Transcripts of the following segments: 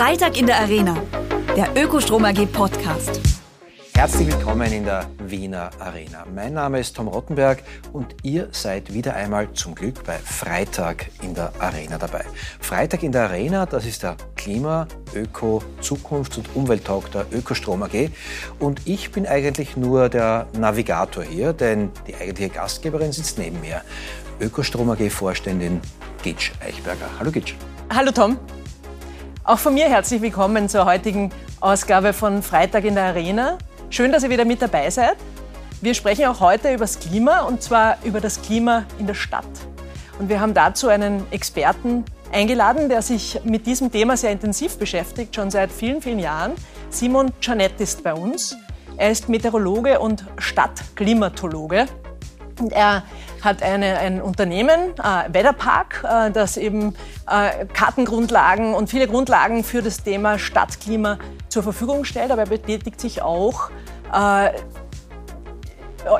Freitag in der Arena, der Ökostrom AG Podcast. Herzlich willkommen in der Wiener Arena. Mein Name ist Tom Rottenberg und ihr seid wieder einmal zum Glück bei Freitag in der Arena dabei. Freitag in der Arena, das ist der Klima-, Öko-, Zukunfts- und Umwelttalk der Ökostrom AG. Und ich bin eigentlich nur der Navigator hier, denn die eigentliche Gastgeberin sitzt neben mir. Ökostrom AG-Vorständin Gitsch Eichberger. Hallo Gitsch. Hallo Tom. Auch von mir herzlich willkommen zur heutigen Ausgabe von Freitag in der Arena. Schön, dass ihr wieder mit dabei seid. Wir sprechen auch heute über das Klima und zwar über das Klima in der Stadt. Und wir haben dazu einen Experten eingeladen, der sich mit diesem Thema sehr intensiv beschäftigt, schon seit vielen, vielen Jahren. Simon Janett ist bei uns. Er ist Meteorologe und Stadtklimatologe. Er hat eine, ein Unternehmen, äh, Wetterpark, äh, das eben äh, Kartengrundlagen und viele Grundlagen für das Thema Stadtklima zur Verfügung stellt. Aber er betätigt sich auch äh,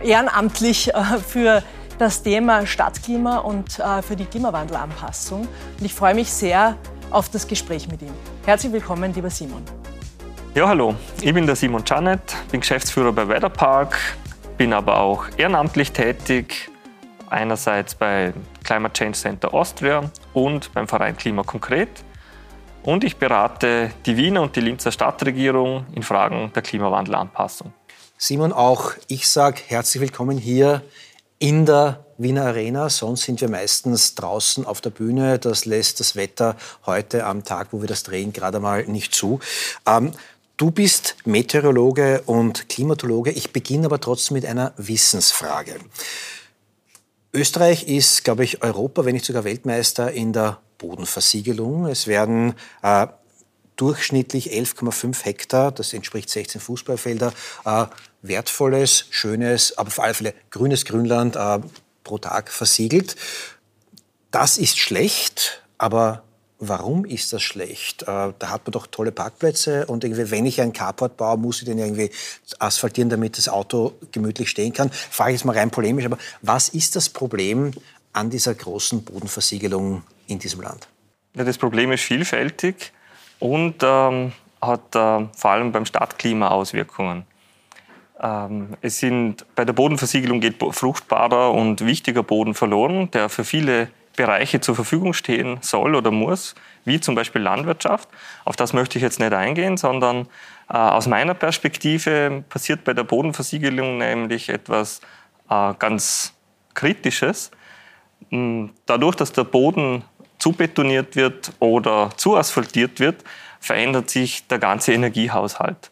ehrenamtlich äh, für das Thema Stadtklima und äh, für die Klimawandelanpassung. Und ich freue mich sehr auf das Gespräch mit ihm. Herzlich willkommen, lieber Simon. Ja, hallo. Ich bin der Simon Janet, bin Geschäftsführer bei Weatherpark, bin aber auch ehrenamtlich tätig, einerseits bei Climate Change Center Austria und beim Verein Klima Konkret. Und ich berate die Wiener und die Linzer Stadtregierung in Fragen der Klimawandelanpassung. Simon, auch ich sage herzlich willkommen hier in der Wiener Arena. Sonst sind wir meistens draußen auf der Bühne. Das lässt das Wetter heute am Tag, wo wir das drehen, gerade mal nicht zu. Ähm, du bist Meteorologe und Klimatologe. Ich beginne aber trotzdem mit einer Wissensfrage. Österreich ist, glaube ich, Europa, wenn nicht sogar Weltmeister in der Bodenversiegelung. Es werden äh, durchschnittlich 11,5 Hektar, das entspricht 16 Fußballfelder, äh, wertvolles, schönes, aber vor allem grünes Grünland äh, pro Tag versiegelt. Das ist schlecht, aber warum ist das schlecht? Äh, da hat man doch tolle Parkplätze und irgendwie, wenn ich einen Carport baue, muss ich den irgendwie asphaltieren, damit das Auto gemütlich stehen kann. Frage ich jetzt mal rein polemisch, aber was ist das Problem an dieser großen Bodenversiegelung in diesem Land? Ja, das Problem ist vielfältig und ähm, hat äh, vor allem beim Stadtklima Auswirkungen. Ähm, es sind, bei der Bodenversiegelung geht fruchtbarer und wichtiger Boden verloren, der für viele Bereiche zur Verfügung stehen soll oder muss, wie zum Beispiel Landwirtschaft. Auf das möchte ich jetzt nicht eingehen, sondern äh, aus meiner Perspektive passiert bei der Bodenversiegelung nämlich etwas äh, ganz Kritisches. Hm, dadurch, dass der Boden zu betoniert wird oder zu asphaltiert wird, verändert sich der ganze Energiehaushalt.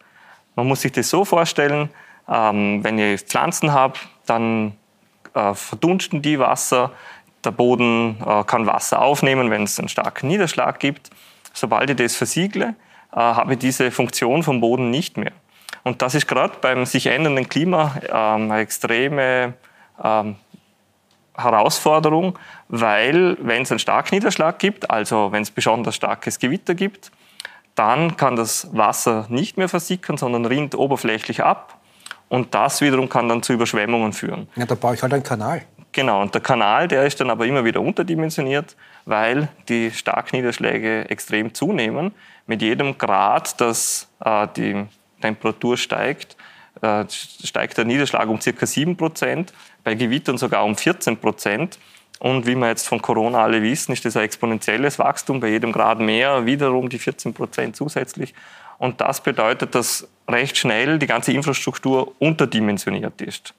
Man muss sich das so vorstellen, ähm, wenn ich Pflanzen habe, dann äh, verdunsten die Wasser, der Boden äh, kann Wasser aufnehmen, wenn es einen starken Niederschlag gibt. Sobald ich das versiegle, äh, habe ich diese Funktion vom Boden nicht mehr. Und das ist gerade beim sich ändernden Klima ähm, eine extreme ähm, Herausforderung, weil wenn es einen starken Niederschlag gibt, also wenn es besonders starkes Gewitter gibt, dann kann das Wasser nicht mehr versickern, sondern rinnt oberflächlich ab. Und das wiederum kann dann zu Überschwemmungen führen. Ja, da baue ich halt einen Kanal. Genau, und der Kanal, der ist dann aber immer wieder unterdimensioniert, weil die Starkniederschläge extrem zunehmen. Mit jedem Grad, dass äh, die Temperatur steigt, äh, steigt der Niederschlag um ca. 7 Prozent, bei Gewittern sogar um 14 Prozent. Und wie wir jetzt von Corona alle wissen, ist das ein exponentielles Wachstum, bei jedem Grad mehr, wiederum die 14 Prozent zusätzlich. Und das bedeutet, dass recht schnell die ganze Infrastruktur unterdimensioniert ist.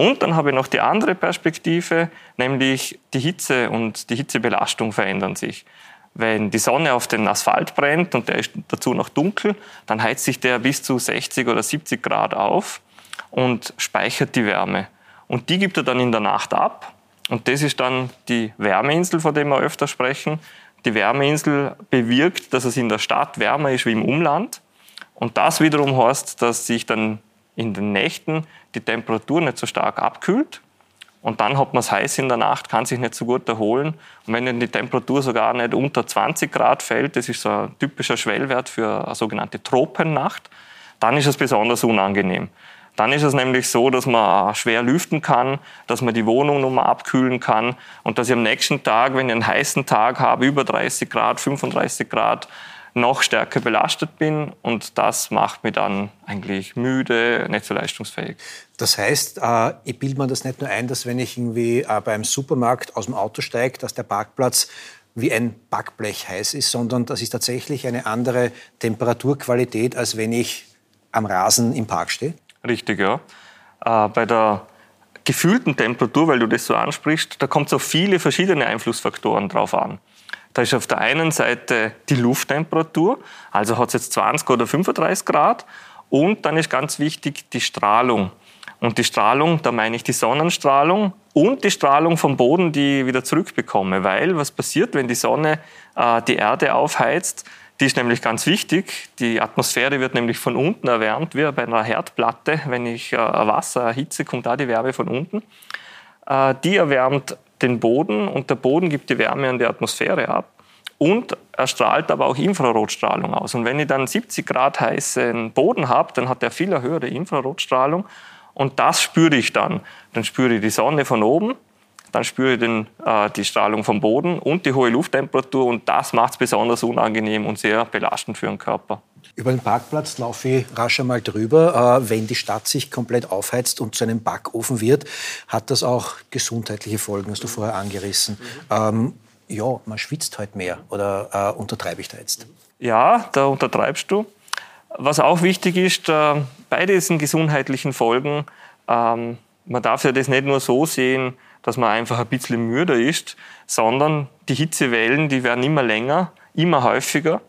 Und dann habe ich noch die andere Perspektive, nämlich die Hitze und die Hitzebelastung verändern sich. Wenn die Sonne auf den Asphalt brennt und der ist dazu noch dunkel, dann heizt sich der bis zu 60 oder 70 Grad auf und speichert die Wärme. Und die gibt er dann in der Nacht ab. Und das ist dann die Wärmeinsel, von der wir öfter sprechen. Die Wärmeinsel bewirkt, dass es in der Stadt wärmer ist wie im Umland. Und das wiederum heißt, dass sich dann in den Nächten die Temperatur nicht so stark abkühlt. Und dann hat man es heiß in der Nacht, kann sich nicht so gut erholen. Und wenn dann die Temperatur sogar nicht unter 20 Grad fällt, das ist so ein typischer Schwellwert für eine sogenannte Tropennacht, dann ist es besonders unangenehm. Dann ist es nämlich so, dass man schwer lüften kann, dass man die Wohnung nochmal abkühlen kann und dass ich am nächsten Tag, wenn ich einen heißen Tag habe, über 30 Grad, 35 Grad, noch stärker belastet bin und das macht mich dann eigentlich müde, nicht so leistungsfähig. Das heißt, äh, ich bilde mir das nicht nur ein, dass wenn ich irgendwie äh, beim Supermarkt aus dem Auto steige, dass der Parkplatz wie ein Backblech heiß ist, sondern das ist tatsächlich eine andere Temperaturqualität, als wenn ich am Rasen im Park stehe? Richtig, ja. Äh, bei der gefühlten Temperatur, weil du das so ansprichst, da kommt es auf viele verschiedene Einflussfaktoren drauf an. Da ist auf der einen Seite die Lufttemperatur, also hat es jetzt 20 oder 35 Grad. Und dann ist ganz wichtig die Strahlung. Und die Strahlung, da meine ich die Sonnenstrahlung und die Strahlung vom Boden, die ich wieder zurückbekomme. Weil was passiert, wenn die Sonne äh, die Erde aufheizt? Die ist nämlich ganz wichtig. Die Atmosphäre wird nämlich von unten erwärmt, wie bei einer Herdplatte. Wenn ich äh, Wasser erhitze, kommt da die Wärme von unten. Äh, die erwärmt den Boden und der Boden gibt die Wärme an die Atmosphäre ab und er strahlt aber auch Infrarotstrahlung aus. Und wenn ich dann 70 Grad heißen Boden habe, dann hat er viel höhere Infrarotstrahlung und das spüre ich dann. Dann spüre ich die Sonne von oben, dann spüre ich den, äh, die Strahlung vom Boden und die hohe Lufttemperatur und das macht es besonders unangenehm und sehr belastend für den Körper. Über den Parkplatz laufe ich rasch einmal drüber. Äh, wenn die Stadt sich komplett aufheizt und zu einem Backofen wird, hat das auch gesundheitliche Folgen, hast du vorher angerissen. Ähm, ja, man schwitzt halt mehr. Oder äh, untertreibe ich da jetzt? Ja, da untertreibst du. Was auch wichtig ist, äh, bei diesen gesundheitlichen Folgen, ähm, man darf ja das nicht nur so sehen, dass man einfach ein bisschen müder ist, sondern die Hitzewellen, die werden immer länger, immer häufiger.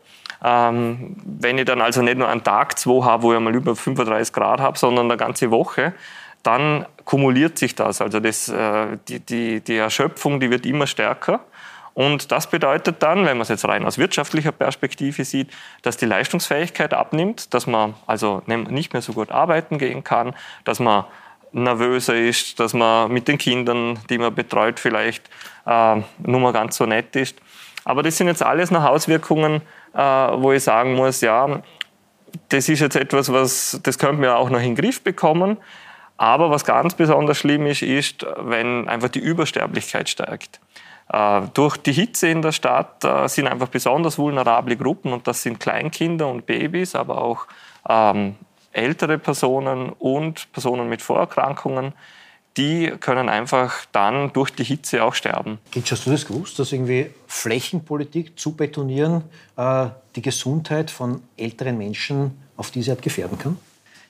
Ähm, wenn ich dann also nicht nur einen Tag, zwei habe, wo ich mal über 35 Grad habe, sondern eine ganze Woche, dann kumuliert sich das. Also das, äh, die, die, die Erschöpfung, die wird immer stärker. Und das bedeutet dann, wenn man es jetzt rein aus wirtschaftlicher Perspektive sieht, dass die Leistungsfähigkeit abnimmt, dass man also nicht mehr so gut arbeiten gehen kann, dass man nervöser ist, dass man mit den Kindern, die man betreut, vielleicht äh, nur mal ganz so nett ist. Aber das sind jetzt alles noch Auswirkungen, äh, wo ich sagen muss, ja, das ist jetzt etwas, was, das könnte man auch noch in den Griff bekommen. Aber was ganz besonders schlimm ist, ist, wenn einfach die Übersterblichkeit steigt. Äh, durch die Hitze in der Stadt äh, sind einfach besonders vulnerable Gruppen und das sind Kleinkinder und Babys, aber auch ähm, ältere Personen und Personen mit Vorerkrankungen. Die können einfach dann durch die Hitze auch sterben. Gitsch, hast du das gewusst, dass irgendwie Flächenpolitik zu betonieren äh, die Gesundheit von älteren Menschen auf diese Art gefährden kann?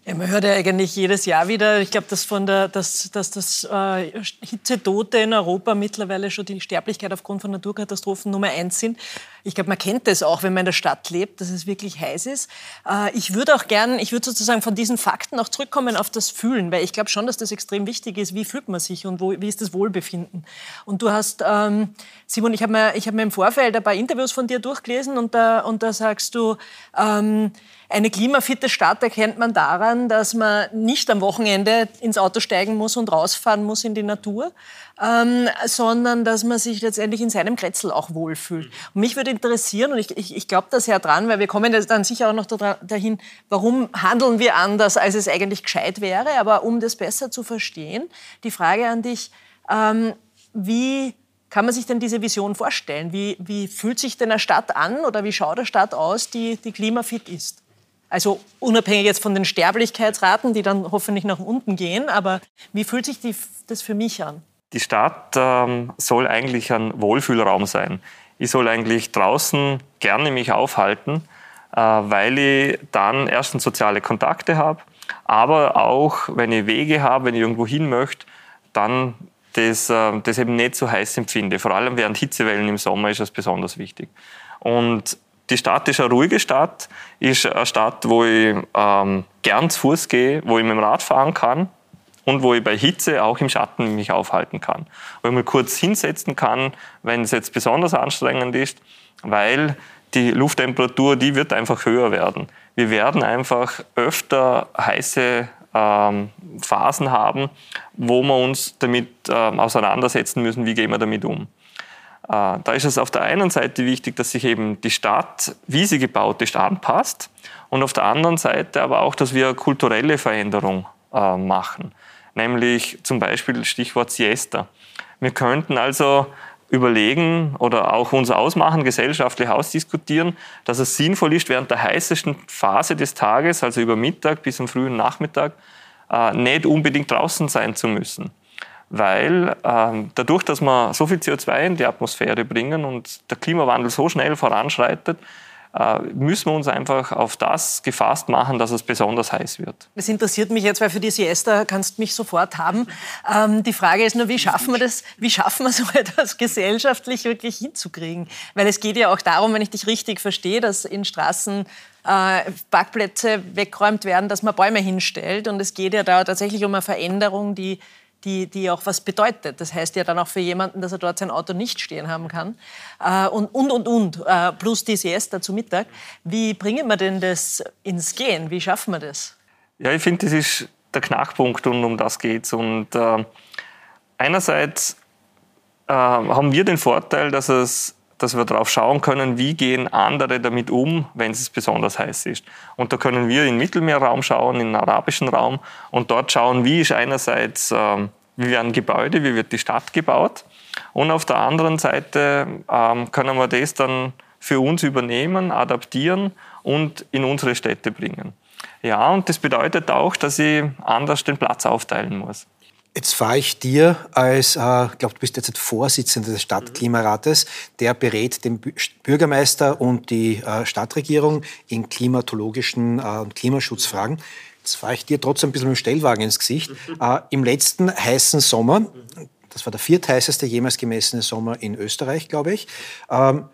Ja, man hört ja eigentlich jedes Jahr wieder, ich glaube, dass, von der, dass, dass das äh, Hitzetote in Europa mittlerweile schon die Sterblichkeit aufgrund von Naturkatastrophen Nummer eins sind. Ich glaube, man kennt das auch, wenn man in der Stadt lebt, dass es wirklich heiß ist. Äh, ich würde auch gern, ich würde sozusagen von diesen Fakten auch zurückkommen auf das Fühlen, weil ich glaube schon, dass das extrem wichtig ist. Wie fühlt man sich und wo, wie ist das Wohlbefinden? Und du hast, ähm, Simon, ich habe mir, hab mir im Vorfeld ein paar Interviews von dir durchgelesen und da, und da sagst du, ähm, eine klimafitte Stadt erkennt man daran, dass man nicht am Wochenende ins Auto steigen muss und rausfahren muss in die Natur, ähm, sondern dass man sich letztendlich in seinem Kretzel auch wohlfühlt. Und mich würde interessieren, und ich, ich, ich glaube das ja dran, weil wir kommen dann sicher auch noch dahin, warum handeln wir anders, als es eigentlich gescheit wäre, aber um das besser zu verstehen, die Frage an dich, ähm, wie kann man sich denn diese Vision vorstellen? Wie, wie fühlt sich denn eine Stadt an oder wie schaut eine Stadt aus, die, die klimafit ist? Also unabhängig jetzt von den Sterblichkeitsraten, die dann hoffentlich nach unten gehen, aber wie fühlt sich die, das für mich an? Die Stadt ähm, soll eigentlich ein Wohlfühlraum sein. Ich soll eigentlich draußen gerne mich aufhalten, äh, weil ich dann erstens soziale Kontakte habe, aber auch, wenn ich Wege habe, wenn ich irgendwo hin möchte, dann das, äh, das eben nicht so heiß empfinde. Vor allem während Hitzewellen im Sommer ist das besonders wichtig. Und die Stadt ist eine ruhige Stadt, ist eine Stadt, wo ich ähm, gern zu Fuß gehe, wo ich mit dem Rad fahren kann und wo ich bei Hitze auch im Schatten mich aufhalten kann. Wo ich mal kurz hinsetzen kann, wenn es jetzt besonders anstrengend ist, weil die Lufttemperatur, die wird einfach höher werden. Wir werden einfach öfter heiße ähm, Phasen haben, wo wir uns damit ähm, auseinandersetzen müssen, wie gehen wir damit um. Äh, da ist es auf der einen Seite wichtig, dass sich eben die Stadt, wie sie gebaut ist, anpasst und auf der anderen Seite aber auch, dass wir kulturelle Veränderung äh, machen, nämlich zum Beispiel Stichwort Siesta. Wir könnten also überlegen oder auch uns ausmachen, gesellschaftlich ausdiskutieren, dass es sinnvoll ist, während der heißesten Phase des Tages, also über Mittag bis am frühen Nachmittag, äh, nicht unbedingt draußen sein zu müssen. Weil äh, dadurch, dass wir so viel CO2 in die Atmosphäre bringen und der Klimawandel so schnell voranschreitet, müssen wir uns einfach auf das gefasst machen, dass es besonders heiß wird. Das interessiert mich jetzt, weil für die Siesta kannst du mich sofort haben. Ähm, die Frage ist nur, wie schaffen wir das, wie schaffen wir so etwas gesellschaftlich wirklich hinzukriegen? Weil es geht ja auch darum, wenn ich dich richtig verstehe, dass in Straßen äh, Parkplätze weggeräumt werden, dass man Bäume hinstellt. Und es geht ja da tatsächlich um eine Veränderung, die die, die auch was bedeutet. Das heißt ja dann auch für jemanden, dass er dort sein Auto nicht stehen haben kann. Äh, und, und, und, und. Äh, plus DCS dazu Mittag. Wie bringen wir denn das ins Gehen? Wie schaffen wir das? Ja, ich finde, das ist der Knackpunkt und um das geht's. Und äh, einerseits äh, haben wir den Vorteil, dass es dass wir darauf schauen können, wie gehen andere damit um, wenn es besonders heiß ist. Und da können wir in den Mittelmeerraum schauen, in den arabischen Raum und dort schauen, wie ist einerseits, ähm, wie werden Gebäude, wie wird die Stadt gebaut und auf der anderen Seite ähm, können wir das dann für uns übernehmen, adaptieren und in unsere Städte bringen. Ja, und das bedeutet auch, dass ich anders den Platz aufteilen muss. Jetzt fahre ich dir als, äh, ich glaube, du bist jetzt Vorsitzender des Stadtklimarates, der berät den Bürgermeister und die äh, Stadtregierung in klimatologischen äh, und Klimaschutzfragen. Jetzt fahre ich dir trotzdem ein bisschen mit dem Stellwagen ins Gesicht. Äh, Im letzten heißen Sommer, das war der viertheißeste jemals gemessene Sommer in Österreich, glaube ich, ähm,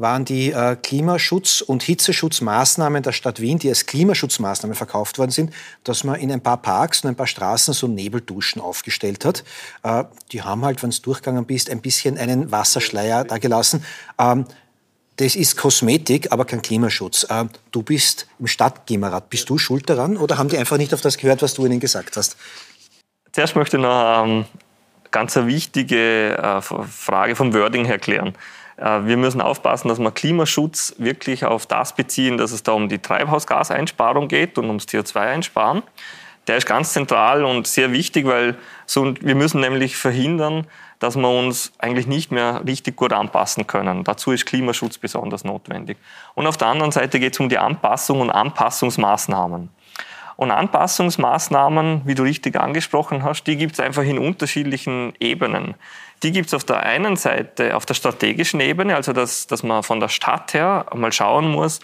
waren die äh, Klimaschutz- und Hitzeschutzmaßnahmen der Stadt Wien, die als Klimaschutzmaßnahmen verkauft worden sind, dass man in ein paar Parks und ein paar Straßen so Nebelduschen aufgestellt hat. Äh, die haben halt, wenn du durchgegangen bist, ein bisschen einen Wasserschleier da gelassen. Ähm, das ist Kosmetik, aber kein Klimaschutz. Äh, du bist im Stadtklimarat. Bist du schuld daran oder haben die einfach nicht auf das gehört, was du ihnen gesagt hast? Zuerst möchte ich noch ähm, ganz eine wichtige äh, Frage vom Wording her klären. Äh, wir müssen aufpassen, dass wir Klimaschutz wirklich auf das beziehen, dass es da um die Treibhausgaseinsparung geht und ums CO2-Einsparen. Der ist ganz zentral und sehr wichtig, weil wir müssen nämlich verhindern, dass wir uns eigentlich nicht mehr richtig gut anpassen können. Dazu ist Klimaschutz besonders notwendig. Und auf der anderen Seite geht es um die Anpassung und Anpassungsmaßnahmen. Und Anpassungsmaßnahmen, wie du richtig angesprochen hast, die gibt es einfach in unterschiedlichen Ebenen. Die gibt es auf der einen Seite auf der strategischen Ebene, also dass, dass man von der Stadt her mal schauen muss,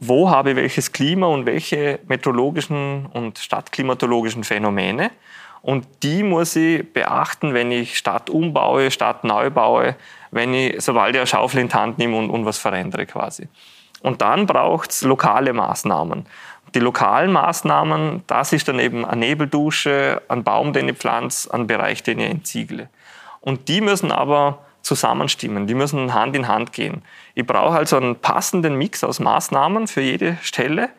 wo habe ich welches Klima und welche meteorologischen und stadtklimatologischen Phänomene. Und die muss ich beachten, wenn ich Stadt umbaue, Stadt neu baue, wenn ich, sobald ich eine Schaufel in die Hand nehme und, und was verändere quasi. Und dann braucht es lokale Maßnahmen. Die lokalen Maßnahmen, das ist dann eben eine Nebeldusche, ein Baum, den ich pflanze, ein Bereich, den ich entziegle. Und die müssen aber zusammenstimmen, die müssen Hand in Hand gehen. Ich brauche also einen passenden Mix aus Maßnahmen für jede Stelle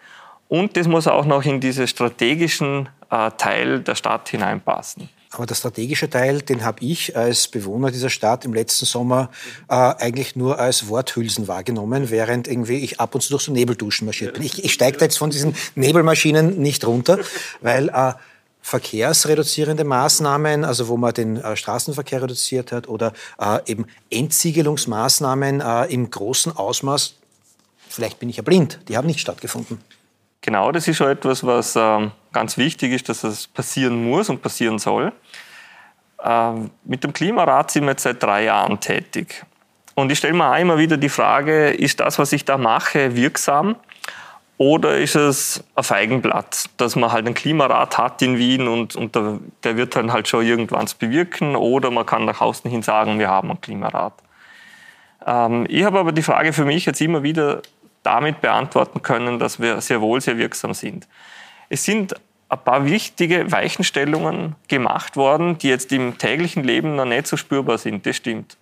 und das muss auch noch in diesen strategischen äh, Teil der Stadt hineinpassen. Aber der strategische Teil, den habe ich als Bewohner dieser Stadt im letzten Sommer äh, eigentlich nur als Worthülsen wahrgenommen, während irgendwie ich ab und zu durch so Nebelduschen marschiert bin. Ich, ich steige da jetzt von diesen Nebelmaschinen nicht runter, weil äh, verkehrsreduzierende Maßnahmen, also wo man den äh, Straßenverkehr reduziert hat, oder äh, eben Entsiegelungsmaßnahmen äh, im großen Ausmaß, vielleicht bin ich ja blind, die haben nicht stattgefunden. Genau, das ist schon etwas, was ähm, ganz wichtig ist, dass es passieren muss und passieren soll. Ähm, mit dem Klimarat sind wir jetzt seit drei Jahren tätig. Und ich stelle mir auch immer wieder die Frage, ist das, was ich da mache, wirksam? Oder ist es ein Feigenblatt, dass man halt einen Klimarat hat in Wien und, und der, der, wird dann halt schon irgendwann bewirken? Oder man kann nach außen hin sagen, wir haben einen Klimarat. Ähm, ich habe aber die Frage für mich jetzt immer wieder damit beantworten können, dass wir sehr wohl sehr wirksam sind. Es sind ein paar wichtige Weichenstellungen gemacht worden, die jetzt im täglichen Leben noch nicht so spürbar sind. Das stimmt.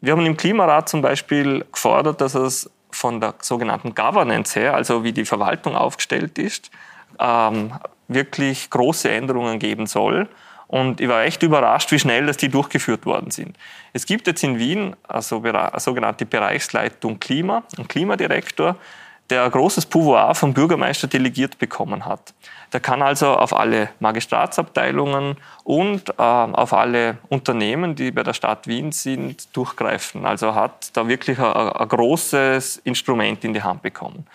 Wir haben im Klimarat zum Beispiel gefordert, dass es von der sogenannten Governance her, also wie die Verwaltung aufgestellt ist, ähm, wirklich große Änderungen geben soll. Und ich war echt überrascht, wie schnell dass die durchgeführt worden sind. Es gibt jetzt in Wien eine sogenannte Bereichsleitung Klima, einen Klimadirektor, der großes Pouvoir vom Bürgermeister delegiert bekommen hat. Der kann also auf alle Magistratsabteilungen und äh, auf alle Unternehmen, die bei der Stadt Wien sind, durchgreifen. Also hat da wirklich ein, großes Instrument in die Hand bekommen.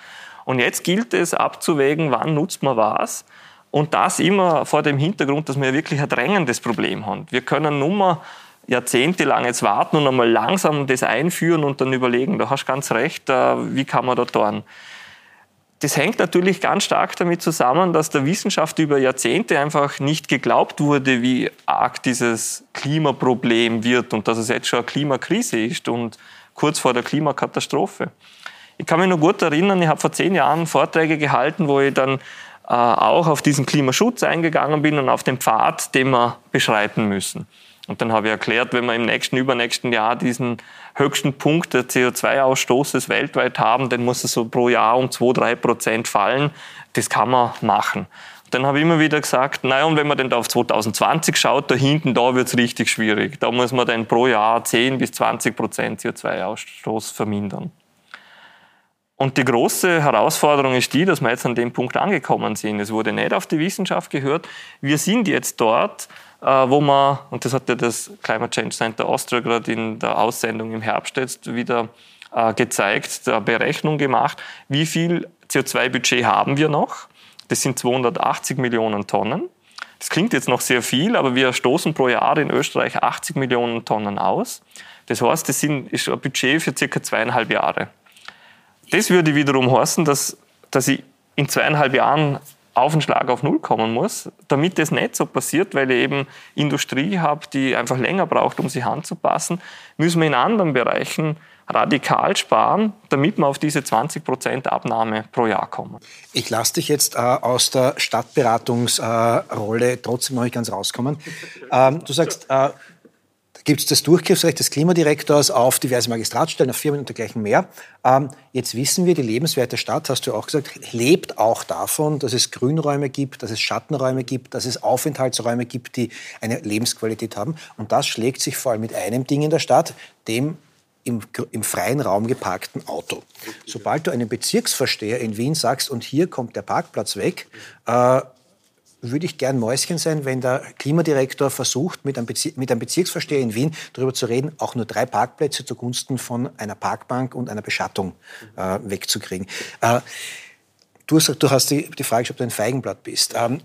Und jetzt gilt es abzuwägen, wann nutzt man was. Und das immer vor dem Hintergrund, dass wir wirklich ein drängendes Problem haben. Wir können nur mal jahrzehntelang jetzt warten und einmal langsam das einführen und dann überlegen, da hast du ganz recht, äh, wie kann man da tun. Das hängt natürlich ganz stark damit zusammen, dass der Wissenschaft über Jahrzehnte einfach nicht geglaubt wurde, wie arg dieses Klimaproblem wird und dass es jetzt schon eine Klimakrise ist und kurz vor der Klimakatastrophe. Ich kann mich noch gut erinnern, ich habe vor zehn Jahren Vorträge gehalten, wo ich dann äh, auch auf diesen Klimaschutz eingegangen bin und auf den Pfad, den wir beschreiten müssen. Und dann habe ich erklärt, wenn wir im nächsten, übernächsten Jahr diesen höchsten Punkt des CO2-Ausstoßes weltweit haben, dann muss es so pro Jahr um 2-3 Prozent fallen. Das kann man machen. Dann habe ich immer wieder gesagt, naja, und wenn man denn da auf 2020 schaut, da hinten, da wird es richtig schwierig. Da muss man dann pro Jahr 10 bis 20 Prozent CO2-Ausstoß vermindern. Und die große Herausforderung ist die, dass wir jetzt an dem Punkt angekommen sind. Es wurde nicht auf die Wissenschaft gehört. Wir sind jetzt dort, wo man, und das hat ja das Climate Change Center Austria gerade in der Aussendung im Herbst jetzt wieder äh, gezeigt, eine Berechnung gemacht, wie viel CO2-Budget haben wir noch. Das sind 280 Millionen Tonnen. Das klingt jetzt noch sehr viel, aber wir stoßen pro Jahr in Österreich 80 Millionen Tonnen aus. Das heißt, das ist ein Budget für circa zweieinhalb Jahre. Das würde wiederum heißen, dass, dass ich in zweieinhalb Jahren auf den Schlag auf Null kommen muss, damit das nicht so passiert, weil ich eben Industrie habe, die einfach länger braucht, um sich anzupassen, müssen wir in anderen Bereichen radikal sparen, damit wir auf diese 20 Prozent Abnahme pro Jahr kommen. Ich lasse dich jetzt äh, aus der Stadtberatungsrolle äh, trotzdem noch nicht ganz rauskommen. Ähm, du sagst, äh, gibt es das Durchgriffsrecht des Klimadirektors auf diverse Magistratsstellen, auf Firmen und dergleichen mehr. Ähm, jetzt wissen wir, die lebenswerte Stadt, hast du auch gesagt, lebt auch davon, dass es Grünräume gibt, dass es Schattenräume gibt, dass es Aufenthaltsräume gibt, die eine Lebensqualität haben. Und das schlägt sich vor allem mit einem Ding in der Stadt, dem im, im, freien Raum geparkten Auto. Sobald du einem Bezirksversteher in Wien sagst, und hier kommt der Parkplatz weg, äh, würde ich gern Mäuschen sein, wenn der Klimadirektor versucht, mit einem, Bezie mit einem Bezirksvorsteher in Wien darüber zu reden, auch nur drei Parkplätze zugunsten von einer Parkbank und einer Beschattung äh, wegzukriegen. Äh, du, hast, du hast die, die Frage, ob du ein Feigenblatt bist. Ähm,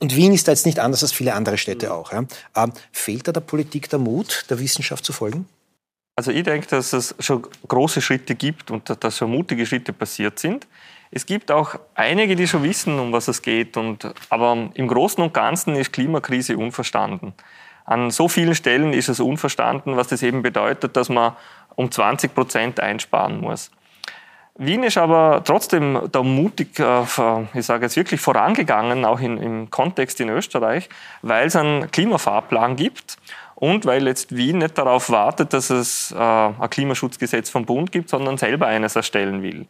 und Wien ist da jetzt nicht anders als viele andere Städte auch. Ja? Ähm, fehlt da der Politik der Mut, der Wissenschaft zu folgen? Also ich denke, dass es schon große Schritte gibt und dass schon mutige Schritte passiert sind. Es gibt auch einige, die schon wissen, um was es geht. Und, aber im Großen und Ganzen ist Klimakrise unverstanden. An so vielen Stellen ist es unverstanden, was das eben bedeutet, dass man um 20 Prozent einsparen muss. Wien ist aber trotzdem da mutig, äh, ich sage jetzt wirklich vorangegangen, auch in, im Kontext in Österreich, weil es einen Klimafahrplan gibt und weil jetzt Wien nicht darauf wartet, dass es äh, ein Klimaschutzgesetz vom Bund gibt, sondern selber eines erstellen will.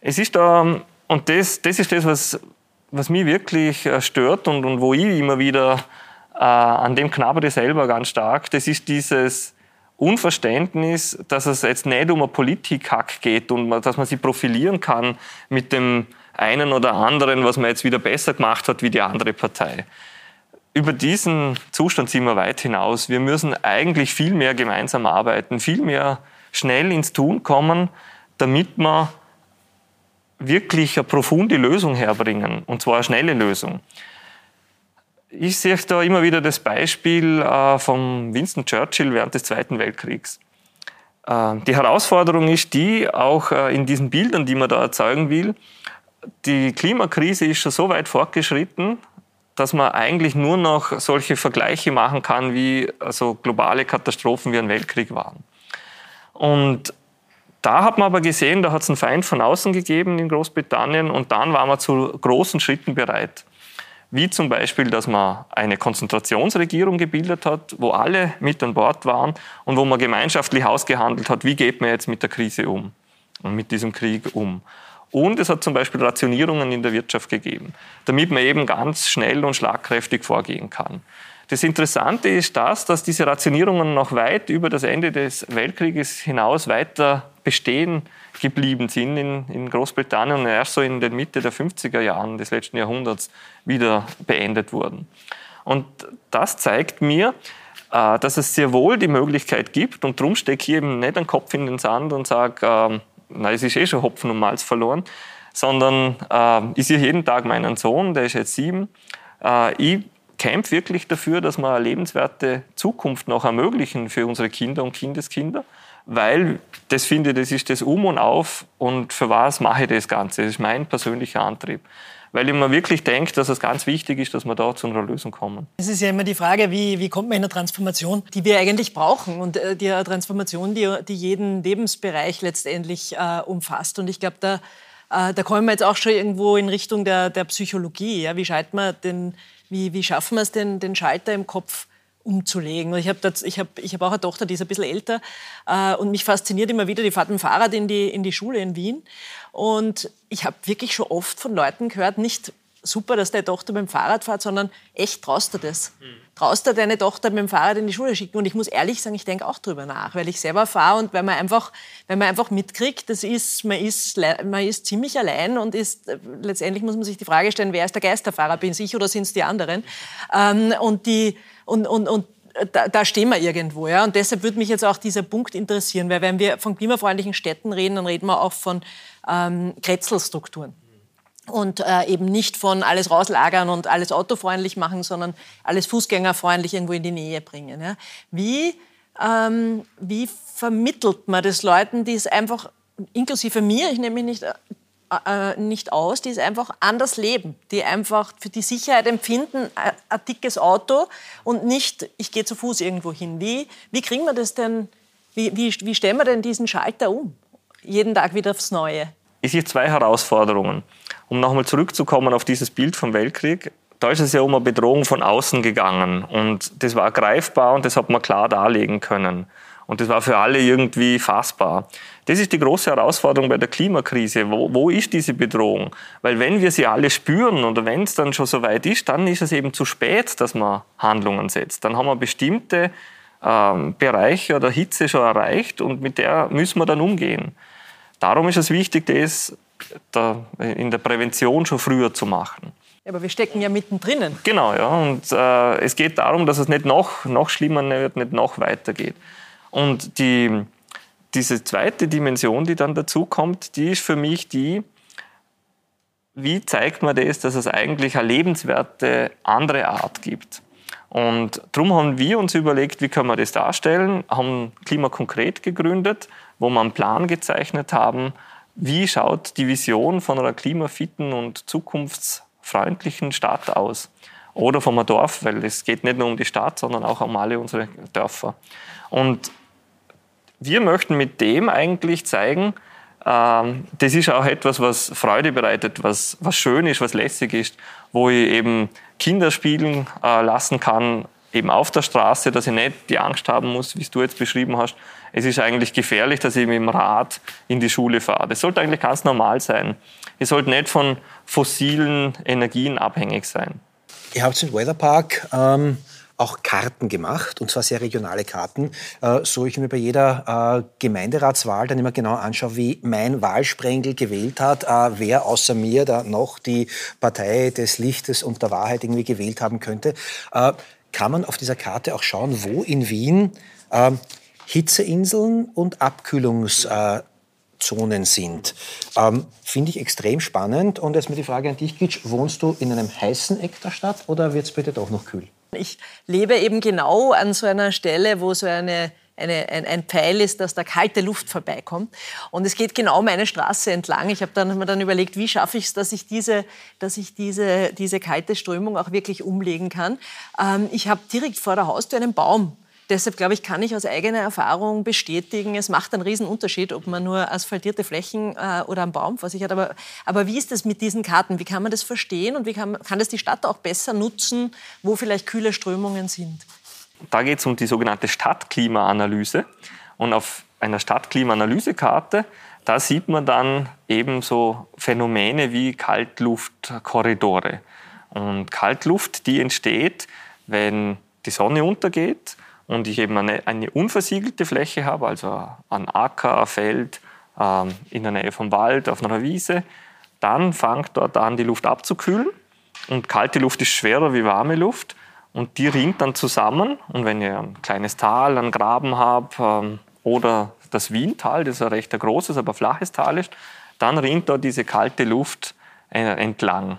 Es ist da, und das, das ist das, was, was mich wirklich äh, stört und, und wo ich immer wieder äh, an dem knabbere selber ganz stark, das ist dieses Unverständnis, dass es jetzt nicht um einen Politikhack geht und dass man sich profilieren kann mit dem einen oder anderen, was man jetzt wieder besser gemacht hat wie die andere Partei. Über diesen Zustand sind wir weit hinaus. Wir müssen eigentlich viel mehr gemeinsam arbeiten, viel mehr schnell ins Tun kommen, damit man wirklich eine profunde Lösung herbringen, und zwar eine schnelle Lösung. Ich sehe da immer wieder das Beispiel äh, von Winston Churchill während des Zweiten Weltkriegs. Äh, die Herausforderung ist die, auch äh, in diesen Bildern, die man da erzeugen will, die Klimakrise ist schon so weit fortgeschritten, dass man eigentlich nur noch solche Vergleiche machen kann, wie also globale Katastrophen wie ein Weltkrieg waren. Und da hat man aber gesehen, da hat es einen Feind von außen gegeben in Großbritannien und dann war man zu großen Schritten bereit. Wie zum Beispiel, dass man eine Konzentrationsregierung gebildet hat, wo alle mit an Bord waren und wo man gemeinschaftlich ausgehandelt hat, wie geht man jetzt mit der Krise um und mit diesem Krieg um. Und es hat zum Beispiel Rationierungen in der Wirtschaft gegeben, damit man eben ganz schnell und schlagkräftig vorgehen kann. Das Interessante ist das, dass diese Rationierungen noch weit über das Ende des Weltkrieges hinaus weiter bestehen geblieben sind in, in Großbritannien und erst so in der Mitte der 50er Jahren des letzten Jahrhunderts wieder beendet wurden. Und das zeigt mir, äh, dass es sehr wohl die Möglichkeit gibt und darum stecke ich eben nicht den Kopf in den Sand und sage, äh, na, es ist eh schon Hopfen und Malz verloren, sondern äh, ich sehe jeden Tag meinen Sohn, der ist jetzt sieben. Äh, ich kämpfe wirklich dafür, dass wir eine lebenswerte Zukunft noch ermöglichen für unsere Kinder und Kindeskinder, weil das finde ich, das ist das Um und Auf und für was mache ich das Ganze? Das ist mein persönlicher Antrieb weil ich mir wirklich denke, dass es ganz wichtig ist, dass wir da zu einer Lösung kommen. Es ist ja immer die Frage, wie, wie kommt man in eine Transformation, die wir eigentlich brauchen und äh, die Transformation, die, die jeden Lebensbereich letztendlich äh, umfasst. Und ich glaube, da, äh, da kommen wir jetzt auch schon irgendwo in Richtung der, der Psychologie. Ja? Wie, man den, wie, wie schaffen wir es, den, den Schalter im Kopf umzulegen. Ich habe ich hab, ich hab auch eine Tochter, die ist ein bisschen älter äh, und mich fasziniert immer wieder, die fährt mit dem Fahrrad in die, in die Schule in Wien und ich habe wirklich schon oft von Leuten gehört, nicht super, dass deine Tochter mit dem Fahrrad fährt, sondern echt traust du das? Traust du deine Tochter mit dem Fahrrad in die Schule schicken? Und ich muss ehrlich sagen, ich denke auch drüber nach, weil ich selber fahre und weil man einfach, weil man einfach mitkriegt, das ist, man ist, man ist ziemlich allein und ist, letztendlich muss man sich die Frage stellen, wer ist der Geisterfahrer? Bin ich oder sind es die anderen? Ähm, und die, und, und, und da, da, stehen wir irgendwo. Ja? Und deshalb würde mich jetzt auch dieser Punkt interessieren, weil wenn wir von klimafreundlichen Städten reden, dann reden wir auch von ähm, Kretzelstrukturen. Und äh, eben nicht von alles rauslagern und alles autofreundlich machen, sondern alles fußgängerfreundlich irgendwo in die Nähe bringen. Ja? Wie, ähm, wie vermittelt man das Leuten, die es einfach, inklusive mir, ich nehme mich nicht, äh, äh nicht aus, die es einfach anders leben, die einfach für die Sicherheit empfinden, äh, ein dickes Auto und nicht, ich gehe zu Fuß irgendwo hin. Wie, wie kriegen wir das denn, wie, wie, wie stellen wir denn diesen Schalter um? jeden Tag wieder aufs Neue. Ich sehe zwei Herausforderungen. Um nochmal zurückzukommen auf dieses Bild vom Weltkrieg, da ist es ja um eine Bedrohung von außen gegangen. Und das war greifbar und das hat man klar darlegen können. Und das war für alle irgendwie fassbar. Das ist die große Herausforderung bei der Klimakrise. Wo, wo ist diese Bedrohung? Weil wenn wir sie alle spüren oder wenn es dann schon so weit ist, dann ist es eben zu spät, dass man Handlungen setzt. Dann haben wir bestimmte ähm, Bereiche oder Hitze schon erreicht und mit der müssen wir dann umgehen. Darum ist es wichtig, das in der Prävention schon früher zu machen. Ja, aber wir stecken ja mittendrin. Genau, ja. Und äh, es geht darum, dass es nicht noch, noch schlimmer wird, nicht noch weitergeht. Und die, diese zweite Dimension, die dann dazu kommt, die ist für mich die, wie zeigt man das, dass es eigentlich eine lebenswerte andere Art gibt. Und darum haben wir uns überlegt, wie können wir das darstellen, haben Klima konkret gegründet wo wir einen Plan gezeichnet haben, wie schaut die Vision von einer klimafitten und zukunftsfreundlichen Stadt aus. Oder vom Dorf, weil es geht nicht nur um die Stadt, sondern auch um alle unsere Dörfer. Und wir möchten mit dem eigentlich zeigen, ähm, das ist auch etwas, was Freude bereitet, was, was schön ist, was lässig ist, wo ich eben Kinder spielen äh, lassen kann, eben auf der Straße, dass ich nicht die Angst haben muss, wie du jetzt beschrieben hast, es ist eigentlich gefährlich, dass ich mit dem Rad in die Schule fahre. Das sollte eigentlich ganz normal sein. Ich sollte nicht von fossilen Energien abhängig sein. Ihr habt im Weatherpark ähm, auch Karten gemacht, und zwar sehr regionale Karten, äh, so ich mir bei jeder äh, Gemeinderatswahl dann immer genau anschaue, wie mein Wahlsprengel gewählt hat, äh, wer außer mir da noch die Partei des Lichtes und der Wahrheit irgendwie gewählt haben könnte. Äh, kann man auf dieser Karte auch schauen, wo in Wien äh, Hitzeinseln und Abkühlungszonen sind. Ähm, Finde ich extrem spannend. Und jetzt mal die Frage an dich, Gitsch, wohnst du in einem heißen Eck der Stadt oder wird es bitte doch noch kühl? Ich lebe eben genau an so einer Stelle, wo so eine eine, ein, ein, Pfeil ist, dass da kalte Luft vorbeikommt. Und es geht genau meine Straße entlang. Ich habe dann, mir dann überlegt, wie schaffe ich es, dass ich, diese, dass ich diese, diese kalte Strömung auch wirklich umlegen kann. Ähm, ich habe direkt vor der Haustür einen Baum. Deshalb glaube ich, kann ich aus eigener Erfahrung bestätigen, es macht einen riesen Unterschied, ob man nur asphaltierte Flächen äh, oder einen Baum vor sich hat. Aber, aber wie ist das mit diesen Karten? Wie kann man das verstehen und wie kann, kann das die Stadt auch besser nutzen, wo vielleicht kühle Strömungen sind? Da geht es um die sogenannte Stadtklimaanalyse. Und auf einer Stadtklimaanalysekarte, da sieht man dann eben so Phänomene wie Kaltluftkorridore. Und Kaltluft, die entsteht, wenn die Sonne untergeht und ich eben eine, eine unversiegelte Fläche habe, also ein Acker, ein Feld, ähm, in der Nähe vom Wald, auf einer Wiese, dann fängt dort an, die Luft abzukühlen. Und kalte Luft ist schwerer wie warme Luft. Und die rinnt dann zusammen. Und wenn ich ein kleines Tal, einen Graben habe ähm, oder das Wiental, das ein recht großes, aber flaches Tal ist, dann rinnt da diese kalte Luft äh, entlang.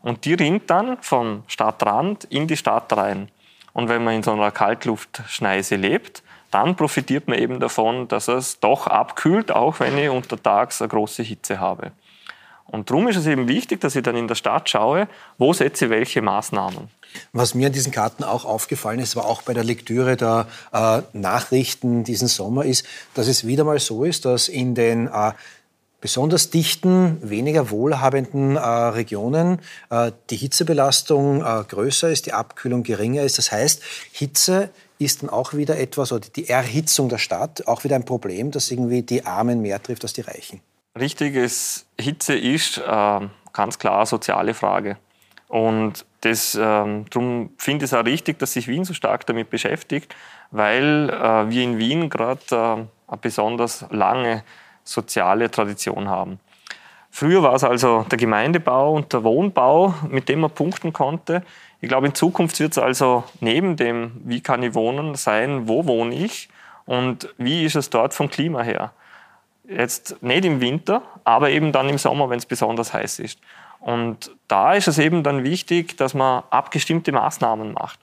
Und die rinnt dann vom Stadtrand in die Stadt rein. Und wenn man in so einer Kaltluftschneise lebt, dann profitiert man eben davon, dass es doch abkühlt, auch wenn ich untertags eine große Hitze habe. Und darum ist es eben wichtig, dass ich dann in der Stadt schaue, wo setze ich welche Maßnahmen. Was mir an diesen Karten auch aufgefallen ist, war auch bei der Lektüre der äh, Nachrichten diesen Sommer, ist, dass es wieder mal so ist, dass in den äh, besonders dichten, weniger wohlhabenden äh, Regionen äh, die Hitzebelastung äh, größer ist, die Abkühlung geringer ist. Das heißt, Hitze ist dann auch wieder etwas, oder die Erhitzung der Stadt, auch wieder ein Problem, das irgendwie die Armen mehr trifft als die Reichen. Richtig, ist, Hitze ist äh, ganz klar eine soziale Frage. Und das, äh, darum finde ich es auch richtig, dass sich Wien so stark damit beschäftigt, weil äh, wir in Wien gerade äh, eine besonders lange soziale Tradition haben. Früher war es also der Gemeindebau und der Wohnbau, mit dem man punkten konnte. Ich glaube, in Zukunft wird es also neben dem, wie kann ich wohnen, sein, wo wohne ich und wie ist es dort vom Klima her. Jetzt nicht im Winter, aber eben dann im Sommer, wenn es besonders heiß ist. Und da ist es eben dann wichtig, dass man abgestimmte Maßnahmen macht.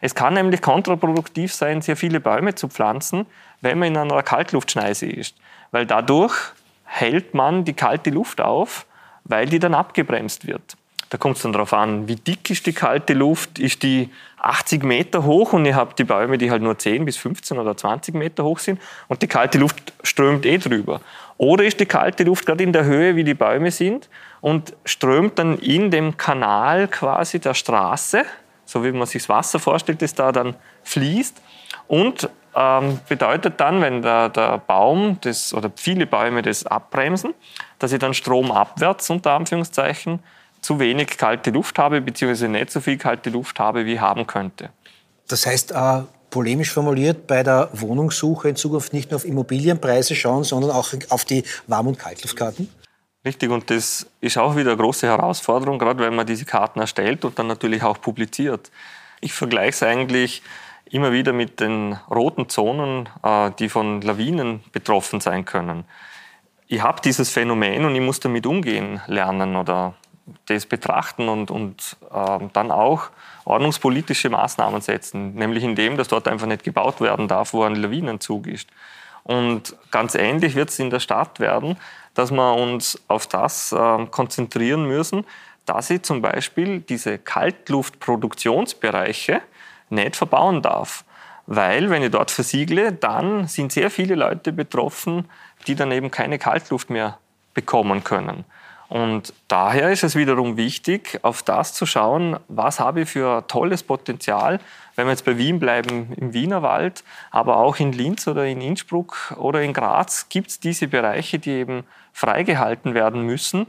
Es kann nämlich kontraproduktiv sein, sehr viele Bäume zu pflanzen, wenn man in einer Kaltluftschneise ist. Weil dadurch hält man die kalte Luft auf, weil die dann abgebremst wird. Da kommt es dann darauf an, wie dick ist die kalte Luft, ist die 80 Meter hoch und ich habe die Bäume, die halt nur 10 bis 15 oder 20 Meter hoch sind und die kalte Luft strömt eh drüber. Oder ist die kalte Luft gerade in der Höhe, wie die Bäume sind und strömt dann in dem Kanal quasi der Straße, so wie man sich das Wasser vorstellt, das da dann fließt und ähm, bedeutet dann, wenn der, der Baum das, oder viele Bäume das abbremsen, dass ich dann stromabwärts unter Anführungszeichen zu wenig kalte Luft habe, beziehungsweise nicht so viel kalte Luft habe, wie ich haben könnte. Das heißt, äh, polemisch formuliert, bei der Wohnungssuche in Zukunft nicht nur auf Immobilienpreise schauen, sondern auch auf die Warm- und Kaltluftkarten? Richtig, und das ist auch wieder eine große Herausforderung, gerade wenn man diese Karten erstellt und dann natürlich auch publiziert. Ich vergleiche es eigentlich immer wieder mit den roten Zonen, äh, die von Lawinen betroffen sein können. Ich habe dieses Phänomen und ich muss damit umgehen lernen oder das betrachten und, und äh, dann auch ordnungspolitische Maßnahmen setzen, nämlich indem, dass dort einfach nicht gebaut werden darf, wo ein Lawinenzug ist. Und ganz ähnlich wird es in der Stadt werden, dass wir uns auf das äh, konzentrieren müssen, dass ich zum Beispiel diese Kaltluftproduktionsbereiche nicht verbauen darf. Weil, wenn ich dort versiegle, dann sind sehr viele Leute betroffen, die dann eben keine Kaltluft mehr bekommen können. Und daher ist es wiederum wichtig, auf das zu schauen, was habe ich für tolles Potenzial, wenn wir jetzt bei Wien bleiben, im Wienerwald, aber auch in Linz oder in Innsbruck oder in Graz gibt es diese Bereiche, die eben freigehalten werden müssen,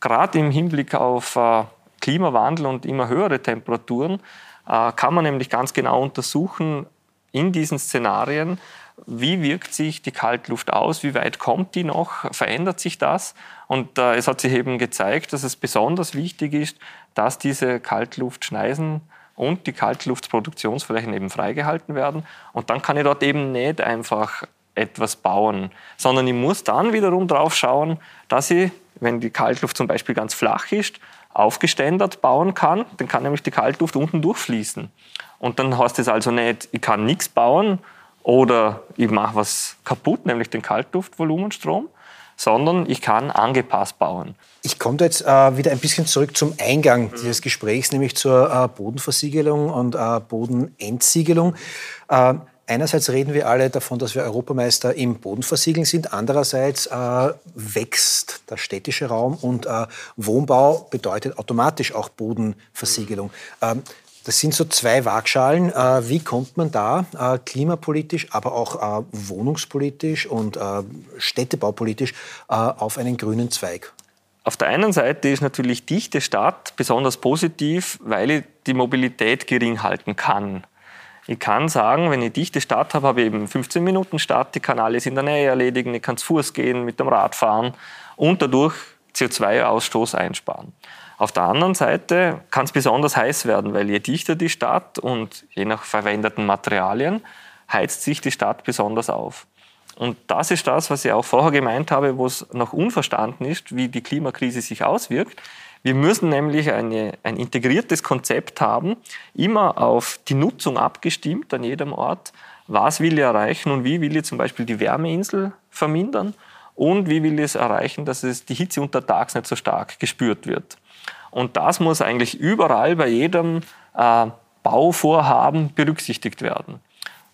gerade im Hinblick auf äh, Klimawandel und immer höhere Temperaturen, äh, kann man nämlich ganz genau untersuchen in diesen Szenarien, wie wirkt sich die Kaltluft aus, wie weit kommt die noch, verändert sich das? Und äh, es hat sich eben gezeigt, dass es besonders wichtig ist, dass diese Kaltluftschneisen und die Kaltluftproduktionsflächen eben freigehalten werden. Und dann kann ich dort eben nicht einfach etwas bauen, sondern ich muss dann wiederum drauf schauen, dass ich, wenn die Kaltluft zum Beispiel ganz flach ist, aufgeständert bauen kann. Dann kann nämlich die Kaltluft unten durchfließen. Und dann heißt es also nicht, ich kann nichts bauen, oder ich mache was kaputt, nämlich den Kaltluftvolumenstrom, sondern ich kann angepasst bauen. Ich komme jetzt äh, wieder ein bisschen zurück zum Eingang dieses Gesprächs, nämlich zur äh, Bodenversiegelung und äh, Bodenentsiegelung. Äh, einerseits reden wir alle davon, dass wir Europameister im Bodenversiegeln sind. Andererseits äh, wächst der städtische Raum und äh, Wohnbau bedeutet automatisch auch Bodenversiegelung. Ähm, das sind so zwei Waagschalen. Äh, wie kommt man da äh, klimapolitisch, aber auch äh, wohnungspolitisch und städtebaupolitisch auf einen grünen Zweig? Auf der einen Seite ist natürlich dichte Stadt besonders positiv, weil ich die Mobilität gering halten kann. Ich kann sagen, wenn ich dichte Stadt habe, habe ich eben 15 Minuten Stadt, ich kann alles in der Nähe erledigen, ich kann zu Fuß gehen, mit dem Rad fahren und dadurch CO2-Ausstoß einsparen. Auf der anderen Seite kann es besonders heiß werden, weil je dichter die Stadt und je nach verwendeten Materialien heizt sich die Stadt besonders auf. Und das ist das, was ich auch vorher gemeint habe, wo es noch unverstanden ist, wie die Klimakrise sich auswirkt. Wir müssen nämlich eine, ein integriertes Konzept haben, immer auf die Nutzung abgestimmt an jedem Ort. Was will ich erreichen und wie will ich zum Beispiel die Wärmeinsel vermindern und wie will ich es erreichen, dass es die Hitze untertags nicht so stark gespürt wird. Und das muss eigentlich überall bei jedem äh, Bauvorhaben berücksichtigt werden.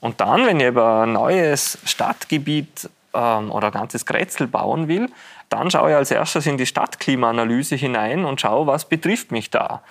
Und dann, wenn ich über ein neues Stadtgebiet ähm, oder ein ganzes Grätzl bauen will, dann schaue ich als erstes in die Stadtklimaanalyse hinein und schaue, was betrifft mich da.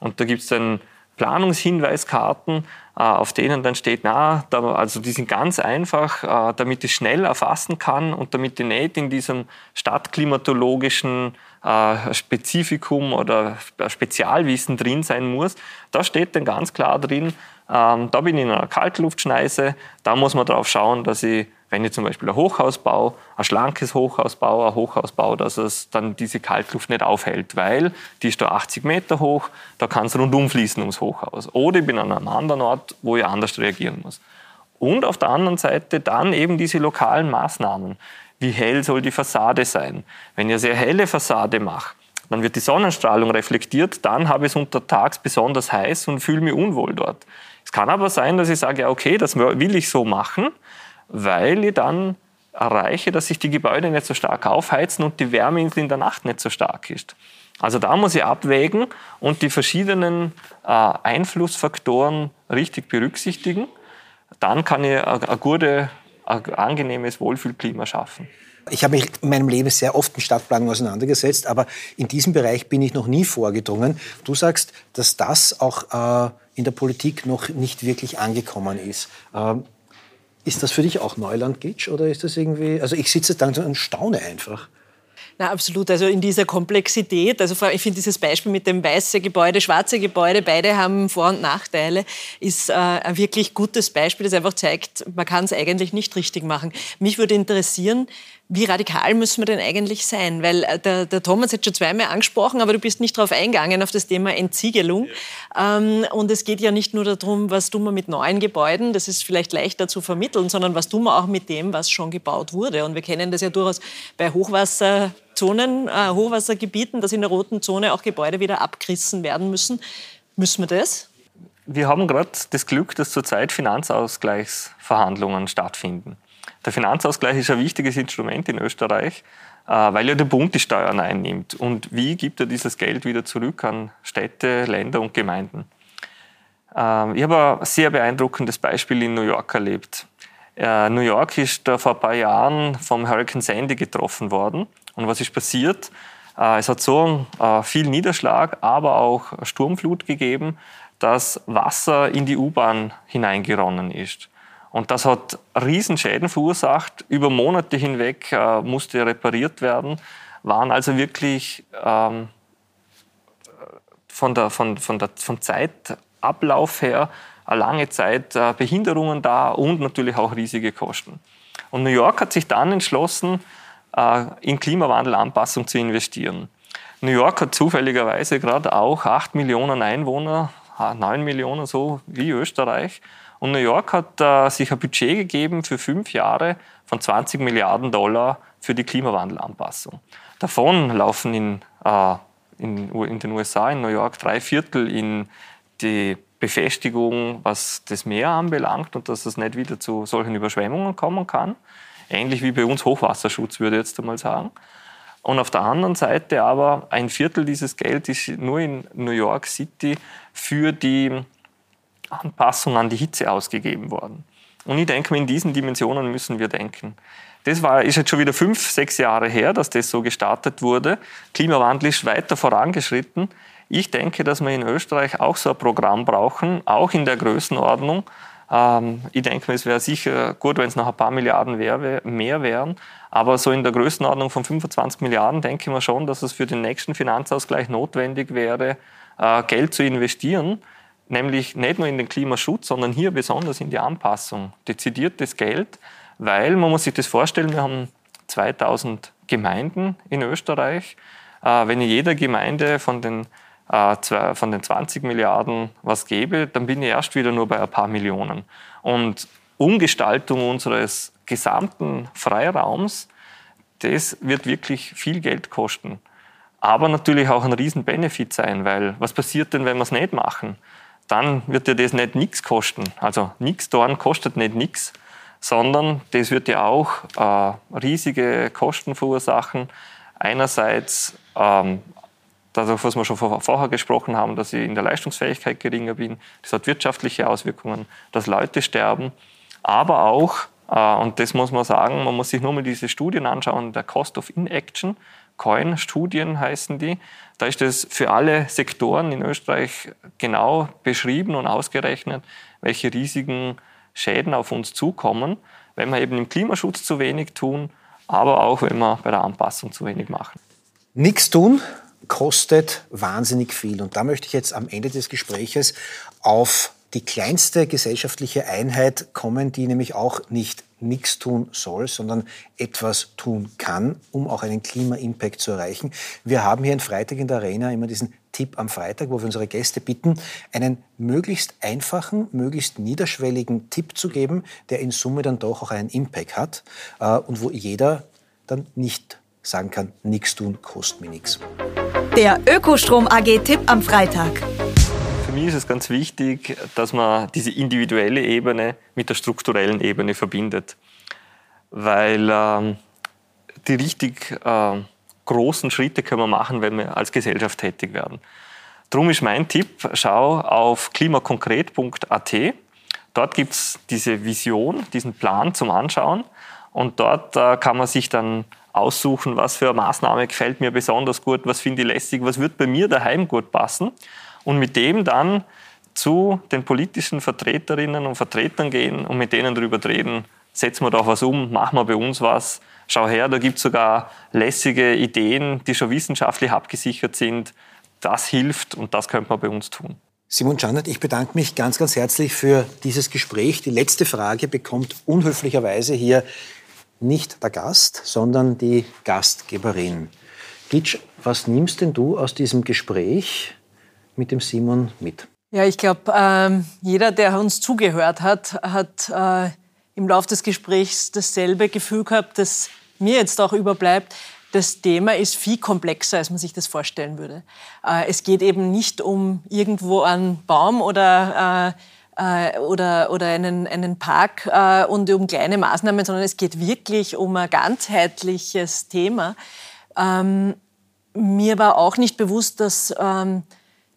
Und da gibt es dann Planungshinweiskarten, äh, auf denen dann steht, na, da, also die sind ganz einfach, äh, damit ich schnell erfassen kann und damit ich nicht in diesem stadtklimatologischen äh, Spezifikum oder Spezialwissen drin sein muss. Da steht dann ganz klar drin, ähm, da bin ich in einer Kaltluftschneise, da muss man darauf schauen, dass ich wenn ich zum Beispiel ein Hochhaus baue, ein schlankes Hochhaus baue, ein Hochhaus baue, dass es dann diese Kaltluft nicht aufhält, weil die ist da 80 Meter hoch, da kann es rundum fließen ums Hochhaus. Oder ich bin an einem anderen Ort, wo ich anders reagieren muss. Und auf der anderen Seite dann eben diese lokalen Maßnahmen. Wie hell soll die Fassade sein? Wenn ich eine sehr helle Fassade mache, dann wird die Sonnenstrahlung reflektiert, dann habe ich es untertags besonders heiß und fühle mich unwohl dort. Es kann aber sein, dass ich sage, ja, okay, das will ich so machen, weil ich dann erreiche, dass sich die Gebäude nicht so stark aufheizen und die Wärmeinsel in der Nacht nicht so stark ist. Also da muss ich abwägen und die verschiedenen äh, Einflussfaktoren richtig berücksichtigen. Dann kann ich ein gutes, ein angenehmes Wohlfühlklima schaffen. Ich habe mich in meinem Leben sehr oft mit Stadtplanung auseinandergesetzt, aber in diesem Bereich bin ich noch nie vorgedrungen. Du sagst, dass das auch äh, in der Politik noch nicht wirklich angekommen ist. Ähm, ist das für dich auch Neuland, Gitsch? Oder ist das irgendwie. Also ich sitze da und staune einfach. Na, absolut. Also in dieser Komplexität, also ich finde dieses Beispiel mit dem weißen Gebäude, schwarze Gebäude, beide haben Vor- und Nachteile, ist äh, ein wirklich gutes Beispiel, das einfach zeigt, man kann es eigentlich nicht richtig machen. Mich würde interessieren, wie radikal müssen wir denn eigentlich sein? Weil äh, der, der Thomas hat schon zweimal angesprochen, aber du bist nicht darauf eingegangen, auf das Thema Entsiegelung. Ja. Ähm, und es geht ja nicht nur darum, was tun wir mit neuen Gebäuden, das ist vielleicht leichter zu vermitteln, sondern was tun wir auch mit dem, was schon gebaut wurde. Und wir kennen das ja durchaus bei Hochwasserzonen, äh, Hochwassergebieten, dass in der roten Zone auch Gebäude wieder abgerissen werden müssen. Müssen wir das? Wir haben gerade das Glück, dass zurzeit Finanzausgleichsverhandlungen stattfinden. Der Finanzausgleich ist ein wichtiges Instrument in Österreich, äh, weil ja der Bund die Steuern einnimmt. Und wie gibt er dieses Geld wieder zurück an Städte, Länder und Gemeinden? Ähm, ich habe ein sehr beeindruckendes Beispiel in New York erlebt. Äh, New York ist vor ein paar Jahren vom Hurricane Sandy getroffen worden. Und was ist passiert? Äh, es hat so viel Niederschlag, aber auch Sturmflut gegeben, dass Wasser in die U-Bahn hineingeronnen ist. Und das hat Riesenschäden verursacht. Über Monate hinweg äh, musste repariert werden. Waren also wirklich ähm, von der, von, von der, vom Zeitablauf her lange Zeit äh, Behinderungen da und natürlich auch riesige Kosten. Und New York hat sich dann entschlossen, äh, in Klimawandelanpassung zu investieren. New York hat zufälligerweise gerade auch 8 Millionen Einwohner, 9 Millionen so wie Österreich. Und New York hat äh, sich ein Budget gegeben für fünf Jahre von 20 Milliarden Dollar für die Klimawandelanpassung. Davon laufen in, in, den USA, in New York, drei Viertel in die Befestigung, was das Meer anbelangt und dass es nicht wieder zu solchen Überschwemmungen kommen kann. Ähnlich wie bei uns Hochwasserschutz, würde ich jetzt einmal sagen. Und auf der anderen Seite aber ein Viertel dieses Geld ist nur in New York City für die Anpassung an die Hitze ausgegeben worden. Und ich denke in diesen Dimensionen müssen wir denken. Das war, ist jetzt schon wieder fünf, sechs Jahre her, dass das so gestartet wurde. Klimawandel ist weiter vorangeschritten. Ich denke, dass wir in Österreich auch so ein Programm brauchen, auch in der Größenordnung. Ähm, ich denke, es wäre sicher gut, wenn es noch ein paar Milliarden mehr wären. Aber so in der Größenordnung von 25 Milliarden denke ich mir schon, dass es für den nächsten Finanzausgleich notwendig wäre, äh, Geld zu investieren nämlich nicht nur in den Klimaschutz, sondern hier besonders in die Anpassung. Dezidiertes Geld, weil man muss sich das vorstellen, wir haben 2000 Gemeinden in Österreich. Äh, wenn in jeder Gemeinde von den, äh, von den 20 Milliarden was gebe, dann bin ich erst wieder nur bei ein paar Millionen. Und Umgestaltung unseres gesamten Freiraums, das wird wirklich viel Geld kosten. Aber natürlich auch ein Riesen-Benefit sein, weil was passiert denn, wenn wir es nicht machen? Dann wird ja das nicht nichts kosten. Also nichts tun kostet nicht nichts, sondern das wird ja auch äh, riesige Kosten verursachen. Einerseits ähm, dadurch, was wir schon vorher gesprochen haben, dass ich in der Leistungsfähigkeit geringer bin. Das hat wirtschaftliche Auswirkungen, dass Leute sterben. Aber auch, äh, und das muss man sagen, man muss sich nur mal diese Studien anschauen, der Cost of Inaction, COIN-Studien heißen die. Da ist das für alle Sektoren in Österreich genau beschrieben und ausgerechnet, welche riesigen Schäden auf uns zukommen, wenn wir eben im Klimaschutz zu wenig tun, aber auch wenn wir bei der Anpassung zu wenig machen. Nichts tun kostet wahnsinnig viel. Und da möchte ich jetzt am Ende des Gespräches auf die kleinste gesellschaftliche Einheit kommen, die nämlich auch nicht nichts tun soll, sondern etwas tun kann, um auch einen Klima-Impact zu erreichen. Wir haben hier in Freitag in der Arena immer diesen Tipp am Freitag, wo wir unsere Gäste bitten, einen möglichst einfachen, möglichst niederschwelligen Tipp zu geben, der in Summe dann doch auch einen Impact hat äh, und wo jeder dann nicht sagen kann, nichts tun kostet mir nichts. Der Ökostrom AG Tipp am Freitag mir ist es ganz wichtig, dass man diese individuelle Ebene mit der strukturellen Ebene verbindet. Weil ähm, die richtig äh, großen Schritte können wir machen, wenn wir als Gesellschaft tätig werden. Darum ist mein Tipp, schau auf klimakonkret.at. Dort gibt es diese Vision, diesen Plan zum Anschauen. Und dort äh, kann man sich dann aussuchen, was für eine Maßnahme gefällt mir besonders gut, was finde ich lästig, was wird bei mir daheim gut passen und mit dem dann zu den politischen Vertreterinnen und Vertretern gehen und mit denen darüber reden, setzen wir doch was um, machen wir bei uns was. Schau her, da gibt es sogar lässige Ideen, die schon wissenschaftlich abgesichert sind. Das hilft und das könnte man bei uns tun. Simon Schandert, ich bedanke mich ganz, ganz herzlich für dieses Gespräch. Die letzte Frage bekommt unhöflicherweise hier nicht der Gast, sondern die Gastgeberin. Gitsch, was nimmst denn du aus diesem Gespräch mit dem Simon mit? Ja, ich glaube, ähm, jeder, der uns zugehört hat, hat äh, im Laufe des Gesprächs dasselbe Gefühl gehabt, das mir jetzt auch überbleibt. Das Thema ist viel komplexer, als man sich das vorstellen würde. Äh, es geht eben nicht um irgendwo einen Baum oder äh, oder, oder einen, einen Park äh, und um kleine Maßnahmen, sondern es geht wirklich um ein ganzheitliches Thema. Ähm, mir war auch nicht bewusst, dass ähm,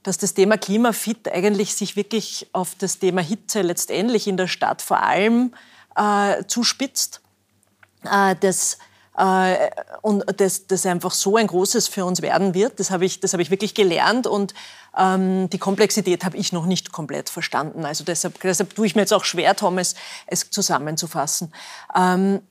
dass das Thema Klimafit eigentlich sich wirklich auf das Thema Hitze letztendlich in der Stadt vor allem äh, zuspitzt. Äh, das, und das, das einfach so ein großes für uns werden wird, das habe ich, das habe ich wirklich gelernt und ähm, die Komplexität habe ich noch nicht komplett verstanden. Also deshalb, deshalb tue ich mir jetzt auch schwer, Thomas, es zusammenzufassen. Ähm,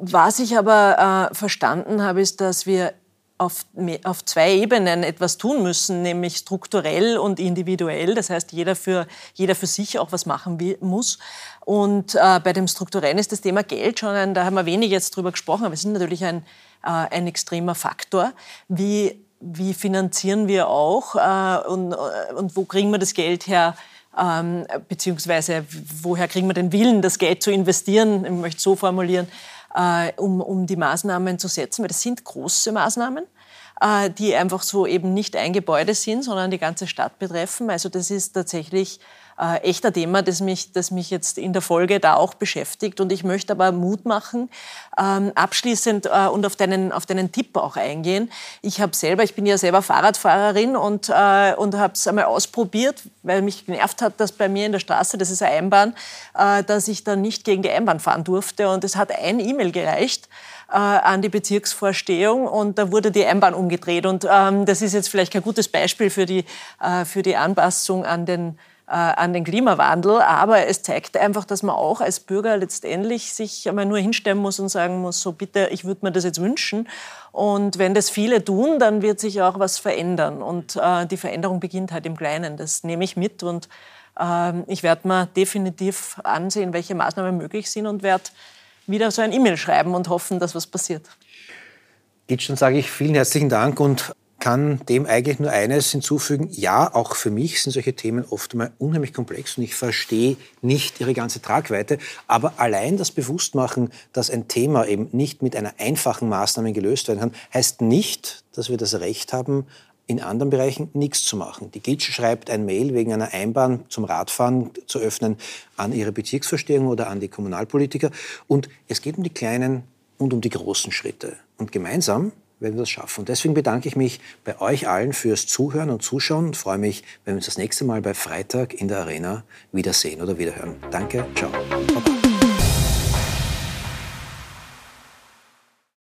was ich aber äh, verstanden habe, ist, dass wir auf, auf zwei Ebenen etwas tun müssen, nämlich strukturell und individuell. Das heißt, jeder für, jeder für sich auch was machen will, muss. Und äh, bei dem Strukturellen ist das Thema Geld schon ein, da haben wir wenig jetzt drüber gesprochen, aber es ist natürlich ein, äh, ein extremer Faktor. Wie, wie finanzieren wir auch äh, und, äh, und wo kriegen wir das Geld her? Ähm, beziehungsweise woher kriegen wir den Willen, das Geld zu investieren? Ich möchte es so formulieren äh, um, um die Maßnahmen zu setzen, weil das sind große Maßnahmen äh, die einfach so eben nicht ein Gebäude sind, sondern die ganze Stadt betreffen. Also das ist tatsächlich äh, echter Thema, das mich, das mich jetzt in der Folge da auch beschäftigt. Und ich möchte aber Mut machen, ähm, abschließend äh, und auf deinen, auf deinen Tipp auch eingehen. Ich habe selber, ich bin ja selber Fahrradfahrerin und, äh, und habe es einmal ausprobiert, weil mich genervt hat, dass bei mir in der Straße, das ist eine Einbahn, äh, dass ich dann nicht gegen die Einbahn fahren durfte. Und es hat ein E-Mail gereicht äh, an die Bezirksvorstehung und da wurde die Einbahn umgedreht. Und ähm, das ist jetzt vielleicht kein gutes Beispiel für die, äh, für die Anpassung an den an den Klimawandel, aber es zeigt einfach, dass man auch als Bürger letztendlich sich einmal nur hinstellen muss und sagen muss, so bitte, ich würde mir das jetzt wünschen. Und wenn das viele tun, dann wird sich auch was verändern. Und äh, die Veränderung beginnt halt im Kleinen. Das nehme ich mit und Ähm, ich werde mir definitiv ansehen, welche Maßnahmen möglich sind und werde wieder so ein E-Mail schreiben und hoffen, dass was passiert. Gitsch, dann sage ich vielen herzlichen Dank und kann dem eigentlich nur eines hinzufügen. Ja, auch für mich sind solche Themen oft einmal unheimlich komplex und ich verstehe nicht ihre ganze Tragweite. Aber allein das Bewusstmachen, dass ein Thema eben nicht mit einer einfachen Maßnahme gelöst werden kann, heißt nicht, dass wir das Recht haben, in anderen Bereichen nichts zu machen. Die Gitsch schreibt ein Mail wegen einer Einbahn zum Radfahren zu öffnen an ihre Bezirksverstehung oder an die Kommunalpolitiker. Und es geht um die kleinen und um die großen Schritte. Und gemeinsam werden wir das schaffen. Und deswegen bedanke ich mich bei euch allen fürs Zuhören und Zuschauen und freue mich, wenn wir uns das nächste Mal bei Freitag in der Arena wiedersehen oder wiederhören. Danke, ciao. Baba.